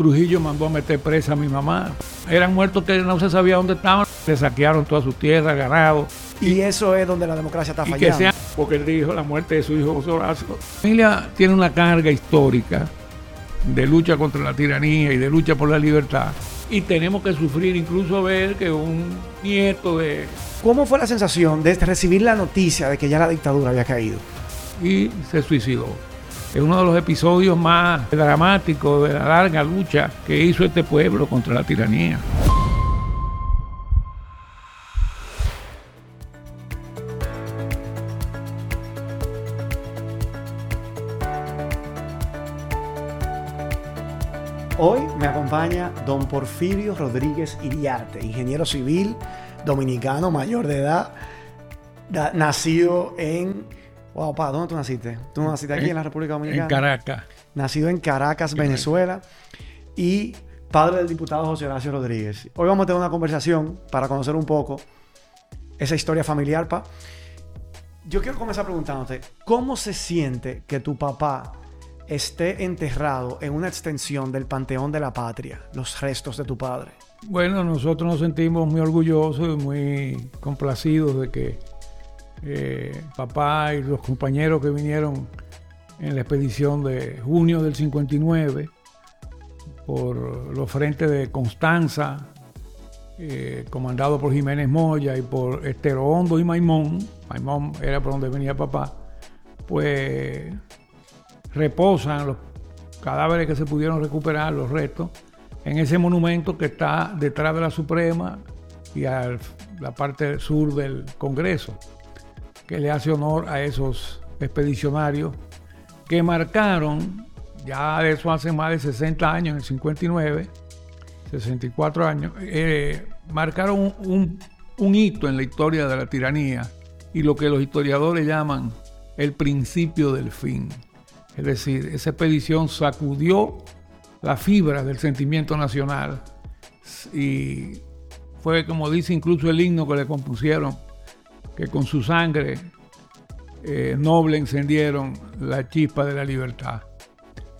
Trujillo mandó a meter presa a mi mamá. Eran muertos que no se sabía dónde estaban. Le saquearon toda su tierra, ganado. Y eso es donde la democracia está Y fallando. que sea, porque él dijo la muerte de su hijo Horacio. La familia tiene una carga histórica de lucha contra la tiranía y de lucha por la libertad. Y tenemos que sufrir, incluso ver que un nieto de... ¿Cómo fue la sensación de recibir la noticia de que ya la dictadura había caído? y se suicidó. Es uno de los episodios más dramáticos de la larga lucha que hizo este pueblo contra la tiranía. Hoy me acompaña don Porfirio Rodríguez Iriarte, ingeniero civil dominicano mayor de edad, da- nacido en... Wow, pa, ¿dónde tú naciste? Tú naciste aquí en, la República Dominicana. En Caracas. nacido en Caracas, Venezuela, y padre del diputado José Horacio Rodríguez. Hoy vamos a tener una conversación para conocer un poco esa historia familiar, pa. Yo quiero comenzar preguntándote, ¿cómo se siente que tu papá esté enterrado en una extensión del Panteón de la Patria, los restos de tu padre? Bueno, nosotros nos sentimos muy orgullosos y muy complacidos de que eh, papá y los compañeros que vinieron en la expedición de junio del 59 por los frentes de Constanza, eh, comandado por Jiménez Moya y por Estero Hondo y Maimón, Maimón era por donde venía papá, pues reposan los cadáveres que se pudieron recuperar, los restos, en ese monumento que está detrás de la Suprema y a la parte sur del Congreso, que le hace honor a esos expedicionarios que marcaron, ya de eso hace más de 60 años, en el 59, 64 años, eh, marcaron un, un- un hito en la historia de la tiranía y lo que los historiadores llaman el principio del fin. Es decir, esa expedición sacudió la fibra del sentimiento nacional y fue como dice incluso el himno que le compusieron, que con su sangre eh, noble encendieron la chispa de la libertad.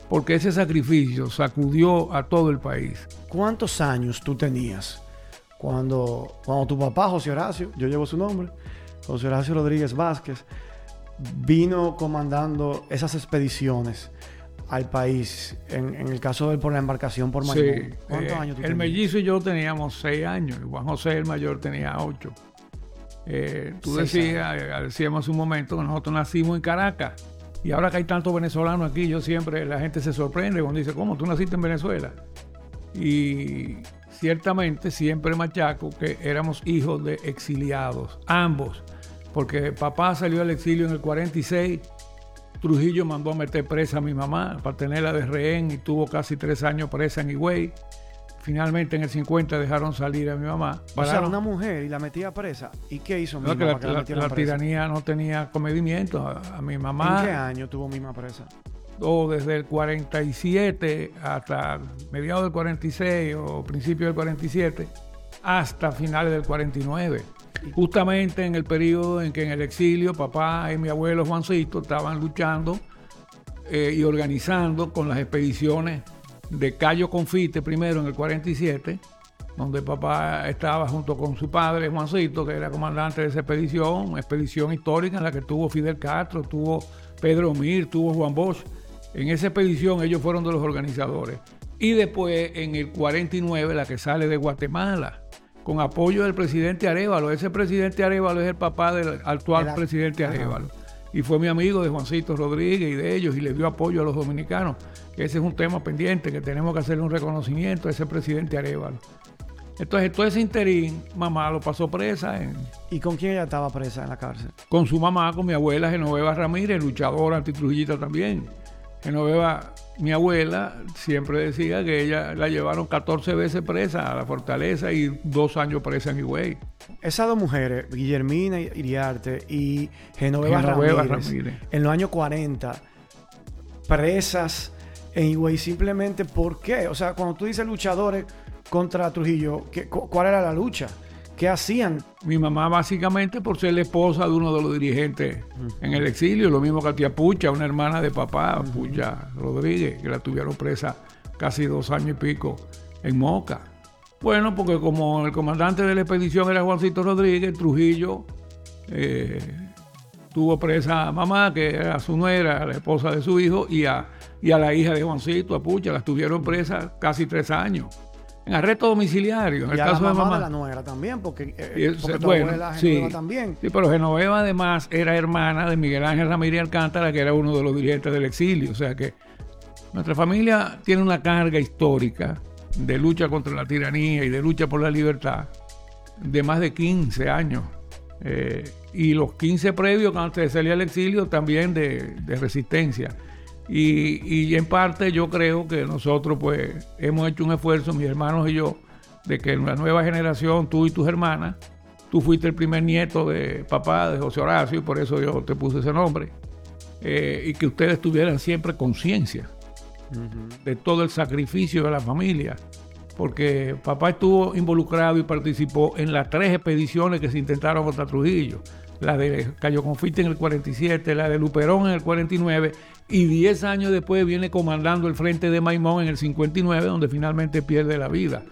Porque ese sacrificio sacudió a todo el país. ¿Cuántos años tú tenías cuando, cuando tu papá, José Horacio, yo llevo su nombre, José Horacio Rodríguez Vázquez, vino comandando esas expediciones al país? En, en el caso de él por la embarcación por Sí, Maimón. ¿Cuántos eh, años tú el tenías? mellizo y yo teníamos seis años, y Juan José el mayor tenía ocho. Eh, tú decías, eh, decíamos hace un momento que nosotros nacimos en Caracas. Y ahora que hay tantos venezolanos aquí, yo siempre, la gente se sorprende cuando dice, ¿cómo tú naciste en Venezuela? Y ciertamente siempre machaco que éramos hijos de exiliados, ambos. Porque papá salió al exilio en el 46, Trujillo mandó a meter presa a mi mamá para tenerla de rehén y tuvo casi tres años presa en Higüey. Finalmente en el 50 dejaron salir a mi mamá. O sea, Pararon- una mujer y la metía presa. ¿Y qué hizo mi no, que mamá la, que la la- tiranía no tenía comedimiento. A, a mi ¿En qué mamá, año tuvo Mima presa? o desde el 47 hasta mediados del 46 o principios del 47, hasta finales del 49. Justamente en el periodo en que en el exilio papá y mi abuelo Juancito estaban luchando eh, y organizando con las expediciones de Cayo Confite primero en el 47, donde papá estaba junto con su padre Juancito, que era comandante de esa expedición, una expedición histórica en la que tuvo Fidel Castro, tuvo Pedro Mir, tuvo Juan Bosch. En esa expedición ellos fueron de los organizadores. Y después en el 49 la que sale de Guatemala, con apoyo del presidente Arevalo. Ese presidente Arevalo es el papá del actual Era- presidente. Arevalo. Y fue mi amigo de Juancito Rodríguez y de ellos y le dio apoyo a los dominicanos. Que ese es un tema pendiente, que tenemos que hacerle un reconocimiento a ese presidente Arevalo. Entonces, todo ese interín, mamá lo pasó presa en- ¿Y con quién ella estaba presa en la cárcel? con su mamá, con mi abuela Genoveva Ramírez, luchadora antitrujillita también. Genoveva, mi abuela, siempre decía que ella la llevaron 14 veces presa a la fortaleza y dos años presa en Higüey. Esas dos mujeres, Guillermina Iriarte y Genoveva, Genoveva Ramírez, Ramírez. en los años 40, presas en Higüey, simplemente ¿por qué? O sea, cuando tú dices luchadores contra Trujillo, ¿qué- cu- ¿cuál era la lucha? ¿Qué hacían? Mi mamá básicamente por ser la esposa de uno de los dirigentes en el exilio, lo mismo que a tía Pucha, una hermana de papá, Pucha Rodríguez, que la tuvieron presa casi dos años y pico en Moca. Bueno, porque como el comandante de la expedición era Juancito Rodríguez, Trujillo eh, tuvo presa a mamá, que era su nuera, la esposa de su hijo, y a, y a la hija de Juancito, a Pucha, las tuvieron presas casi tres años. En arresto domiciliario, en y el a caso la de mamá mamá. de la nuera también, porque, eh, Y ese- porque bueno, abuela sí. También. Sí, pero Genoveva además era hermana de Miguel Ángel Ramírez Alcántara, que era uno de los dirigentes del exilio. O sea que nuestra familia tiene una carga histórica de lucha contra la tiranía y de lucha por la libertad de más de 15 años. Eh, y los 15 previos, antes de salir al exilio, también de, de resistencia. Y, y en parte yo creo que nosotros pues hemos hecho un esfuerzo, mis hermanos y yo, de que en la nueva generación, tú y tus hermanas, tú fuiste el primer nieto de papá, de José Horacio, y por eso yo te puse ese nombre, eh, y que ustedes tuvieran siempre conciencia de todo el sacrificio de la familia, porque papá estuvo involucrado y participó en las tres expediciones que se intentaron contra Trujillo, la de Cayo Confite en el 47, la de Luperón en el 49, y 10 años después viene comandando el frente de Maimón en el 59, donde finalmente pierde la vida.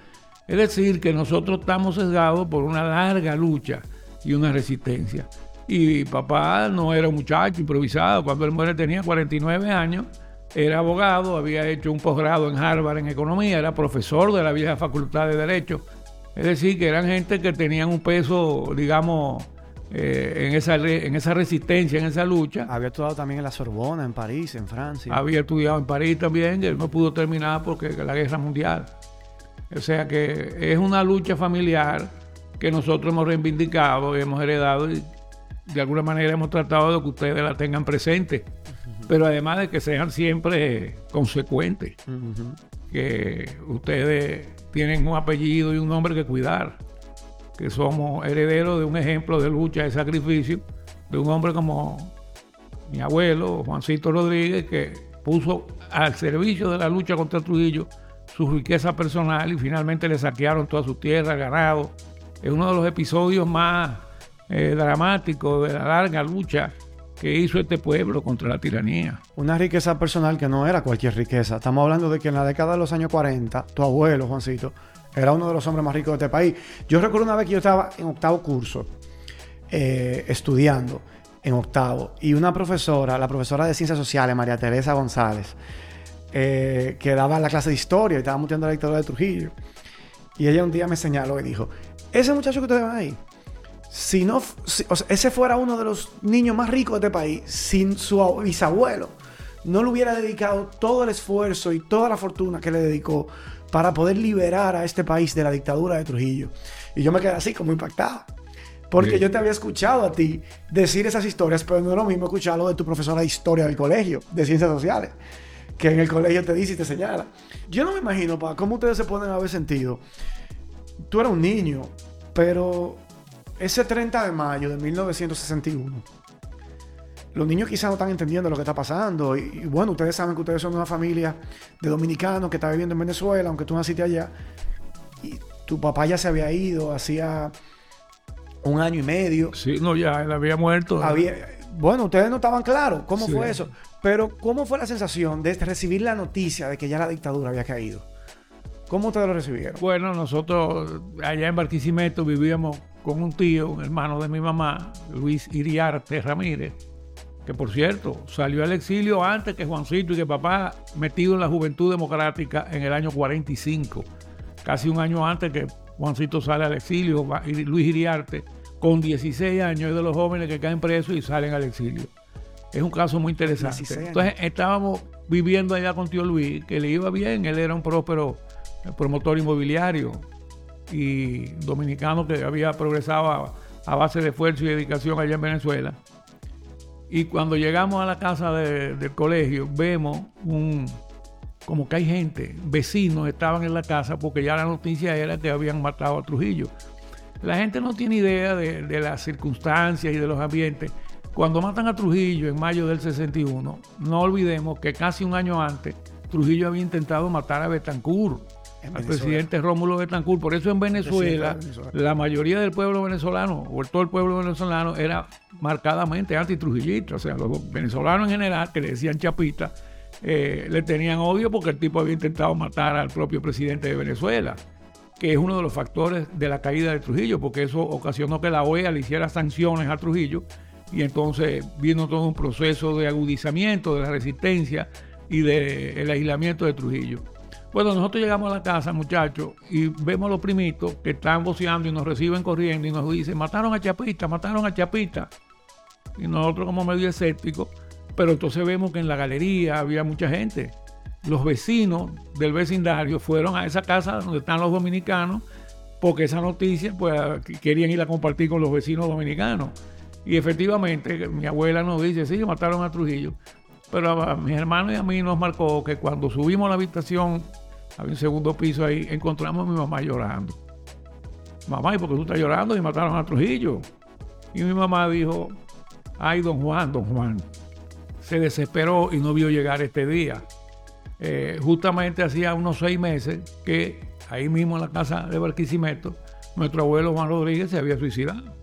Es decir, que nosotros estamos sesgados por una larga lucha y una resistencia. Y papá no era un muchacho improvisado. Cuando él muere tenía 49 años, era abogado, había hecho un posgrado en Harvard en economía, era profesor de la vieja facultad de Derecho. Es decir, que eran gente que tenían un peso, digamos, eh, en, esa, re- en esa resistencia, en esa lucha. Había estudiado también en la Sorbona, en París, en Francia. Había estudiado en París también, y él no pudo terminar porque la guerra mundial. O sea que es una lucha familiar que nosotros hemos reivindicado y hemos heredado y de alguna manera hemos tratado de que ustedes la tengan presente. Pero además de que sean siempre consecuentes, que ustedes tienen un apellido y un nombre que cuidar, que somos herederos de un ejemplo de lucha, de sacrificio, de un hombre como mi abuelo, Juancito Rodríguez, que puso al servicio de la lucha contra Trujillo su riqueza personal y finalmente le saquearon toda su tierra, ganado. Es uno de los episodios más eh, dramáticos de la larga lucha que hizo este pueblo contra la tiranía. Una riqueza personal que no era cualquier riqueza. Estamos hablando de que en la década de los años 40, tu abuelo, Juancito, era uno de los hombres más ricos de este país. Yo recuerdo una vez que yo estaba en octavo curso, eh, estudiando en octavo, y una profesora, la profesora de Ciencias Sociales, María Teresa González, eh, que daba la clase de historia y estábamos viendo la dictadura de Trujillo. Y ella un día me señaló y dijo, ese muchacho que ustedes ven ahí, si no, o sea, ese fuera uno de los niños más ricos de este país, sin su ab- bisabuelo, no le hubiera dedicado todo el esfuerzo y toda la fortuna que le dedicó para poder liberar a este país de la dictadura de Trujillo. Y yo me quedé así como impactado. Porque Sí. yo te había escuchado a ti decir esas historias, pero no es lo mismo escucharlo de tu profesora de historia del colegio, de ciencias sociales, que en el colegio te dice y te señala. Yo no me imagino, pa, cómo ustedes se pueden haber sentido. Tú eras un niño, pero ese 30 de mayo de 1961, los niños quizás no están entendiendo lo que está pasando. Y, y bueno, ustedes saben que ustedes son una familia de dominicanos que está viviendo en Venezuela, aunque tú naciste allá. Y tu papá ya se había ido hacía un año y medio. Sí, no, ya él había muerto. Había, bueno, ustedes no estaban claros cómo Sí. fue eso. Pero, ¿cómo fue la sensación de recibir la noticia de que ya la dictadura había caído? ¿Cómo ustedes lo recibieron? Bueno, nosotros allá en Barquisimeto vivíamos con un tío, un hermano de mi mamá, Luis Iriarte Ramírez, que por cierto salió al exilio antes que Juancito y que papá metido en la Juventud Democrática en el año 45, casi un año antes que Juancito sale al exilio, Luis Iriarte con 16 años es de los jóvenes que caen presos y salen al exilio. Es un caso muy interesante. 16 años. Entonces estábamos viviendo allá con tío Luis, que le iba bien, él era un próspero eh, promotor inmobiliario y dominicano que había progresado a, a base de esfuerzo y dedicación allá en Venezuela. Y cuando llegamos a la casa de- del colegio, vemos un como que hay gente, vecinos estaban en la casa porque ya la noticia era que habían matado a Trujillo. La gente no tiene idea de, de las circunstancias y de los ambientes. Cuando matan a Trujillo en mayo del 61, no olvidemos que casi un año antes Trujillo había intentado matar a Betancourt, al presidente Rómulo Betancourt. Por eso en Venezuela. la mayoría del pueblo venezolano, o todo el pueblo venezolano, era marcadamente anti-trujillista. O sea, los venezolanos en general, que le decían chapita, eh, le tenían odio porque el tipo había intentado matar al propio presidente de Venezuela, que es uno de los factores de la caída de Trujillo, porque eso ocasionó que la OEA le hiciera sanciones a Trujillo y entonces vino todo un proceso de agudizamiento de la resistencia y del aislamiento de Trujillo. Bueno, nosotros llegamos a la casa, muchachos, y vemos los primitos que están voceando y nos reciben corriendo y nos dicen, mataron a Chapita, mataron a Chapita. Y nosotros como medio escépticos, pero entonces vemos que en la galería había mucha gente. Los vecinos del vecindario fueron a esa casa donde están los dominicanos, porque esa noticia pues querían ir a compartir con los vecinos dominicanos. Y efectivamente, mi abuela nos dice, sí, mataron a Trujillo. Pero a mis hermanos y a mí nos marcó que cuando subimos a la habitación había un segundo piso ahí, encontramos a mi mamá llorando. Mamá, ¿y por qué tú estás llorando? Y mataron a Trujillo. Y mi mamá dijo, ay, don Juan, don Juan. Se desesperó y no vio llegar este día. Eh, justamente hacía unos seis meses que ahí mismo en la casa de Barquisimeto, nuestro abuelo Juan Rodríguez se había suicidado.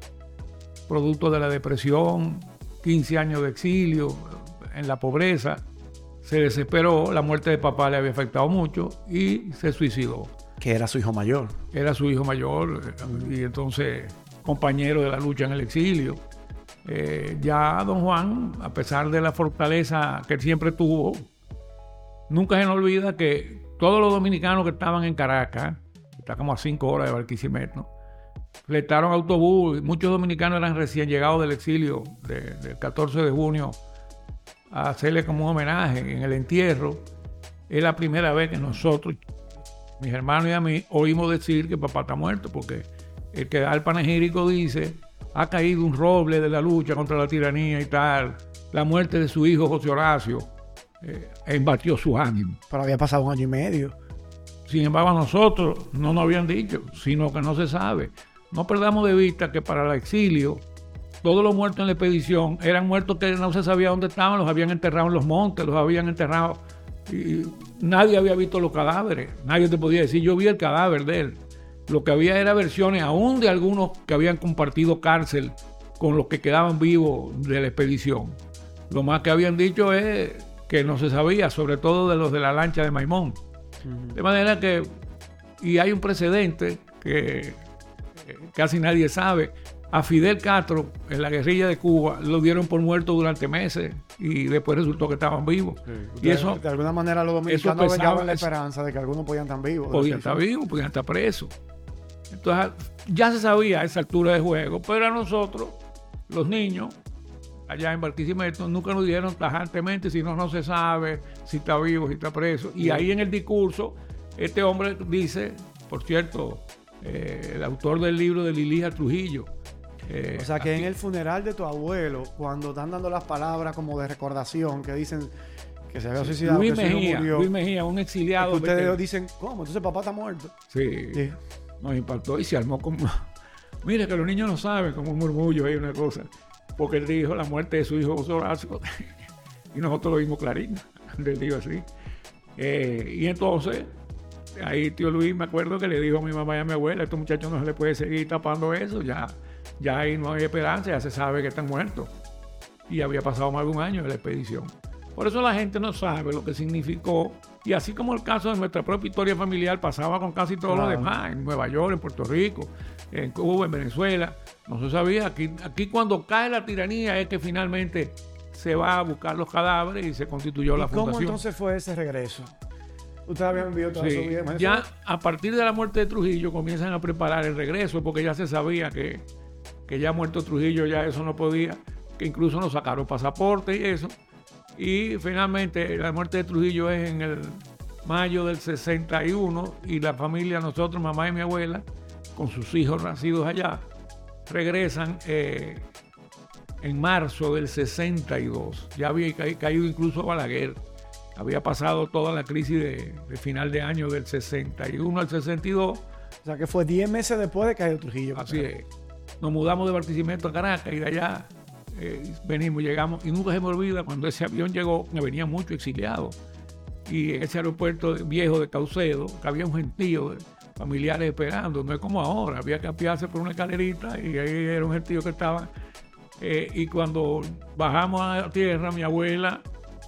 Producto de la depresión, 15 años de exilio, en la pobreza se desesperó, la muerte de papá le había afectado mucho y se suicidó. Que era su hijo mayor. Era su hijo mayor y entonces compañero de la lucha en el exilio. Eh, ya don Juan, a pesar de la fortaleza que siempre tuvo, nunca se nos olvida que todos los dominicanos que estaban en Caracas, está como a cinco horas de Barquisimeto, fletaron autobús, muchos dominicanos eran recién llegados del exilio del 14 de junio a hacerle como un homenaje en el entierro. Es la primera vez que nosotros, mis hermanos y a mí, oímos decir que papá está muerto, porque el que da el panegírico dice, ha caído un roble de la lucha contra la tiranía y tal. La muerte de su hijo José Horacio eh, embatió su ánimo. Pero había pasado un año y medio. Sin embargo, a nosotros no nos habían dicho, sino que no se sabe. No perdamos de vista que para el exilio todos los muertos en la expedición eran muertos que no se sabía dónde estaban, los habían enterrado en los montes, los habían enterrado. Y nadie había visto los cadáveres, nadie te podía decir, yo vi el cadáver de él. Lo que había era versiones aún de algunos que habían compartido cárcel con los que quedaban vivos de la expedición. Lo más que habían dicho es que no se sabía, sobre todo de los de la lancha de Maimón. De manera que, y hay un precedente que casi nadie sabe, a Fidel Castro en la guerrilla de Cuba lo dieron por muerto durante meses y después resultó que estaban vivos. y eso de alguna manera los dominicanos veían la esperanza de que algunos podían estar vivos. Podían estar vivos, podían estar presos. Entonces ya se sabía a esa altura de juego, pero a nosotros, los niños, allá en Barquisimeto, nunca nos dijeron tajantemente si no, no se sabe si está vivo, si está preso. Y ahí en el discurso, este hombre dice, por cierto, eh, el autor del libro de Lilija Trujillo, eh, o sea que en el funeral de tu abuelo, cuando están dando las palabras como de recordación, que dicen que se había suicidado, Luis que Mejía, murió, Luis Mejía, un exiliado. ustedes dicen, ¿cómo? Entonces papá está muerto. Sí, Nos impactó y se armó como. Mira que los niños no saben, como un murmullo ahí, una cosa. Porque él dijo la muerte de su hijo Horacio. y nosotros lo vimos clarito. Él dijo así. Eh, y entonces, ahí tío Luis me acuerdo que le dijo a mi mamá y a mi abuela, a estos muchachos no se le puede seguir tapando eso, ya ya ahí no hay esperanza, ya se sabe que están muertos. Y había pasado más de un año de la expedición. Por eso la gente no sabe lo que significó. Y así como el caso de nuestra propia historia familiar pasaba con casi todo lo demás, en Nueva York, en Puerto Rico, en Cuba, en Venezuela, no se sabía. Aquí, aquí cuando cae la tiranía es que finalmente se va a buscar los cadáveres y se constituyó la fundación. ¿Cómo entonces fue ese regreso? Usted había enviado todo sí, Ya a partir de la muerte de Trujillo comienzan a preparar el regreso porque ya se sabía que que ya muerto Trujillo ya eso no podía, que incluso nos sacaron pasaporte y eso. Y finalmente la muerte de Trujillo es en el mayo del 61 y la familia, nosotros, mamá y mi abuela, con sus hijos nacidos allá, regresan eh, en marzo del 62. Ya había caído incluso Balaguer. Había pasado toda la crisis de, final de año del 61 al 62. O sea que fue 10 meses después de caer Trujillo. Así es nos mudamos de Barquisimeto a Caracas y de allá eh, venimos, llegamos. Y nunca se me olvida cuando ese avión llegó, me venía mucho exiliado. Y en ese aeropuerto viejo de Caucedo, que había un gentío de familiares esperando, no es como ahora, había que apiarse por una escalerita y ahí era un gentío que estaba. Eh, y cuando bajamos a tierra, mi abuela,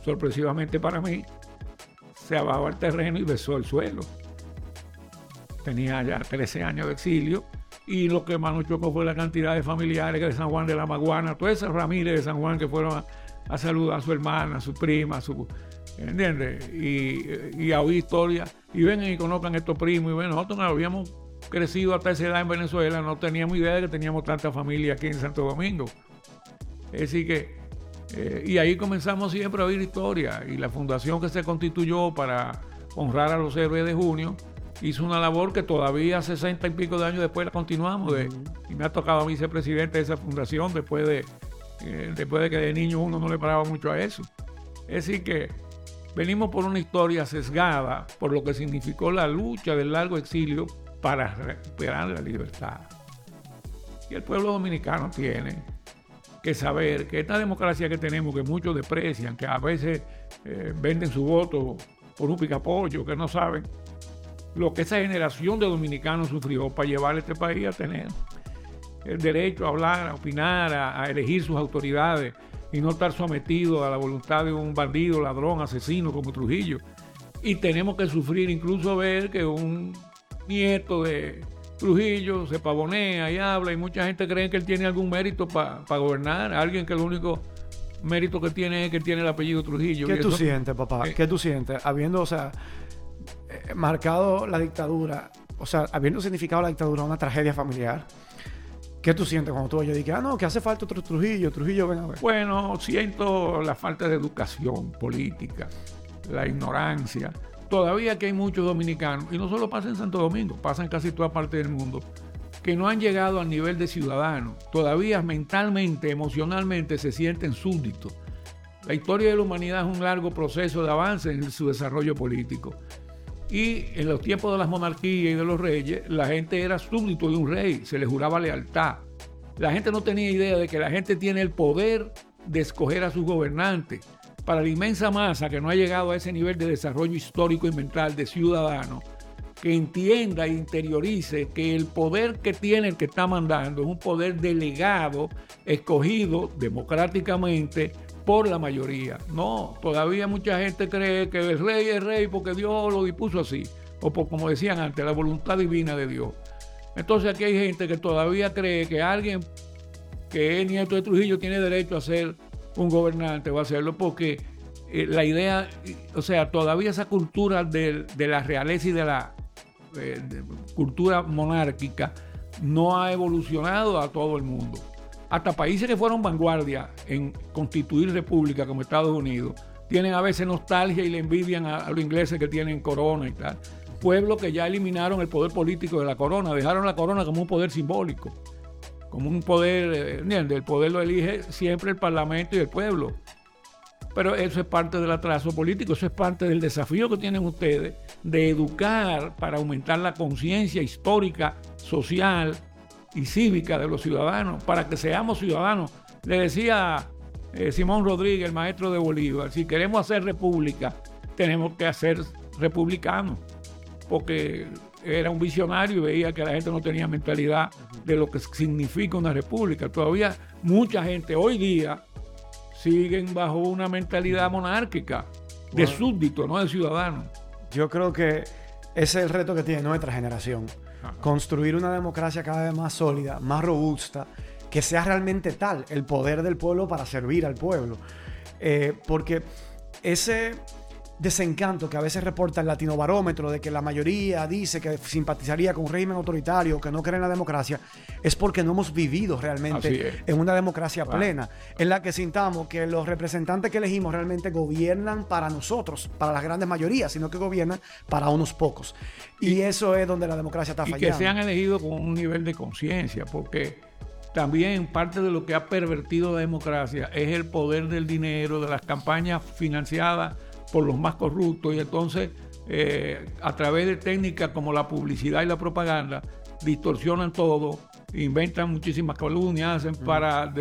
sorpresivamente para mí, se bajó al terreno y besó el suelo. Tenía ya 13 años de exilio y lo que más nos chocó fue la cantidad de familiares de San Juan de la Maguana, todas esas Ramírez de San Juan que fueron a, saludar a su hermana, a su prima, a ¿entiendes? Y, y a oír historias y vengan y conozcan estos primos y ven, nosotros no habíamos crecido hasta esa edad en Venezuela, no teníamos idea de que teníamos tanta familia aquí en Santo Domingo. Decir que, eh, y ahí comenzamos siempre a oír historia y la fundación que se constituyó para honrar a los héroes de junio hizo una labor que todavía 60 y pico de años después la continuamos y me ha tocado a mí ser presidente de esa fundación después de, eh, después de que de niño uno no le paraba mucho a eso. Es decir que venimos por una historia sesgada por lo que significó la lucha del largo exilio para recuperar la libertad. Y el pueblo dominicano tiene que saber que esta democracia que tenemos, que muchos desprecian, que a veces eh, venden su voto por un picapollo, que no saben lo que esa generación de dominicanos sufrió para llevar a este país a tener el derecho a hablar, a opinar, a, elegir sus autoridades y no estar sometido a la voluntad de un bandido, ladrón, asesino como Trujillo. Y tenemos que sufrir incluso ver que un nieto de Trujillo se pavonea y habla y mucha gente cree que él tiene algún mérito para gobernar, alguien que el único mérito que tiene es que tiene el apellido Trujillo. ¿Qué tú sientes, papá? ¿Qué tú sientes? Habiendo, o sea, eh, marcado la dictadura, o sea, habiendo significado la dictadura una tragedia familiar, ¿Qué tú sientes cuando tú oyes? Dices, ah, no, que hace falta otro Trujillo, Trujillo, ven a ver. Bueno, siento la falta de educación política, la ignorancia, todavía que hay muchos dominicanos, y no solo pasa en Santo Domingo, pasa en casi toda parte del mundo, que no han llegado al nivel de ciudadanos, todavía mentalmente, emocionalmente se sienten súbditos. La historia de la humanidad es un largo proceso de avance en su desarrollo político. Y en los tiempos de las monarquías y de los reyes, la gente era súbdito de un rey, se le juraba lealtad. La gente no tenía idea de que la gente tiene el poder de escoger a sus gobernantes para la inmensa masa que no ha llegado a ese nivel de desarrollo histórico y mental de ciudadano, que entienda e interiorice que el poder que tiene el que está mandando es un poder delegado, escogido democráticamente por la mayoría. No, todavía mucha gente cree que el rey es rey porque Dios lo dispuso así, o por, como decían antes, la voluntad divina de Dios. Entonces aquí hay gente que todavía cree que alguien que es nieto de Trujillo tiene derecho a ser un gobernante va a hacerlo porque eh, la idea, o sea, todavía esa cultura de, la realeza y de la eh, cultura monárquica no ha evolucionado a todo el mundo. Hasta países que fueron vanguardia en constituir república como Estados Unidos tienen a veces nostalgia y le envidian a, los ingleses que tienen corona y tal. Pueblos que ya eliminaron el poder político de la corona, dejaron la corona como un poder simbólico como un poder, eh, ¿entiendes? El poder lo elige siempre el Parlamento y el pueblo. Pero eso es parte del atraso político, eso es parte del desafío que tienen ustedes de educar para aumentar la conciencia histórica, social y cívica de los ciudadanos, para que seamos ciudadanos. Le decía eh, Simón Rodríguez, el maestro de Bolívar, si queremos hacer república, tenemos que hacer republicanos, porque era un visionario y veía que la gente no tenía mentalidad de lo que significa una república. Todavía mucha gente hoy día siguen bajo una mentalidad monárquica, de súbdito, no de ciudadano. Yo creo que ese es el reto que tiene nuestra generación. Construir una democracia cada vez más sólida, más robusta, que sea realmente tal, el poder del pueblo para servir al pueblo. Eh, porque ese desencanto que a veces reporta el Latino Barómetro de que la mayoría dice que simpatizaría con un régimen autoritario, que no cree en la democracia, es porque no hemos vivido realmente en una democracia plena, en la que sintamos que los representantes que elegimos realmente gobiernan para nosotros, para las grandes mayorías, sino que gobiernan para unos pocos. Y, eso es donde la democracia está fallando. Y que sean elegidos con un nivel de conciencia, porque también parte de lo que ha pervertido la democracia es el poder del dinero, de las campañas financiadas por los más corruptos y entonces eh, a través de técnicas como la publicidad y la propaganda distorsionan todo, inventan muchísimas calumnias, hacen para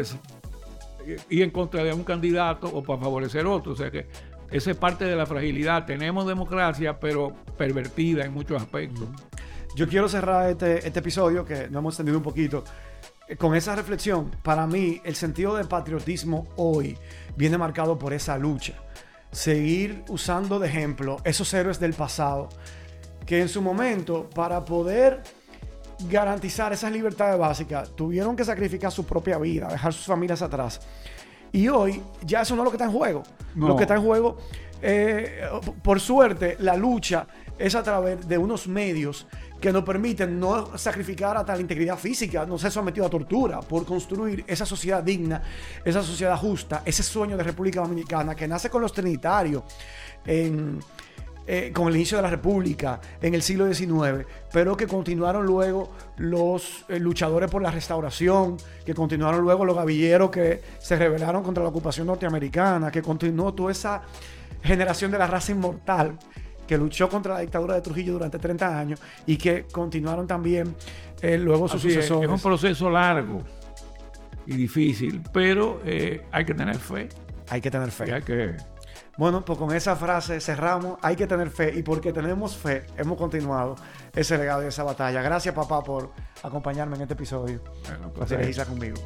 ir en contra de un candidato o para favorecer otro. O sea que esa es parte de la fragilidad. Tenemos democracia, pero pervertida en muchos aspectos. Yo quiero cerrar este, este episodio, que no hemos entendido un poquito, eh, con esa reflexión. Para mí, el sentido del patriotismo hoy viene marcado por esa lucha seguir usando de ejemplo esos héroes del pasado que en su momento, para poder garantizar esas libertades básicas, tuvieron que sacrificar su propia vida, dejar sus familias atrás. Y hoy ya eso no es lo que está en juego. Lo que está en juego, eh, por suerte, la lucha es a través de unos medios que nos permiten no sacrificar hasta la integridad física, no ser sometido a tortura, por construir esa sociedad digna, esa sociedad justa, ese sueño de República Dominicana que nace con los trinitarios eh, con el inicio de la República en el siglo XIX, pero que continuaron luego los eh, luchadores por la restauración, que continuaron luego los gavilleros que se rebelaron contra la ocupación norteamericana, que continuó toda esa generación de la raza inmortal que luchó contra la dictadura de Trujillo durante 30 años y que continuaron también eh, luego sus sucesores. Es, un proceso largo y difícil, pero eh, hay que tener fe. Hay que tener fe. hay que... Bueno, pues con esa frase cerramos. Hay que tener fe y porque tenemos fe hemos continuado ese legado y esa batalla. Gracias papá por acompañarme en este episodio. Bueno, pues, conmigo.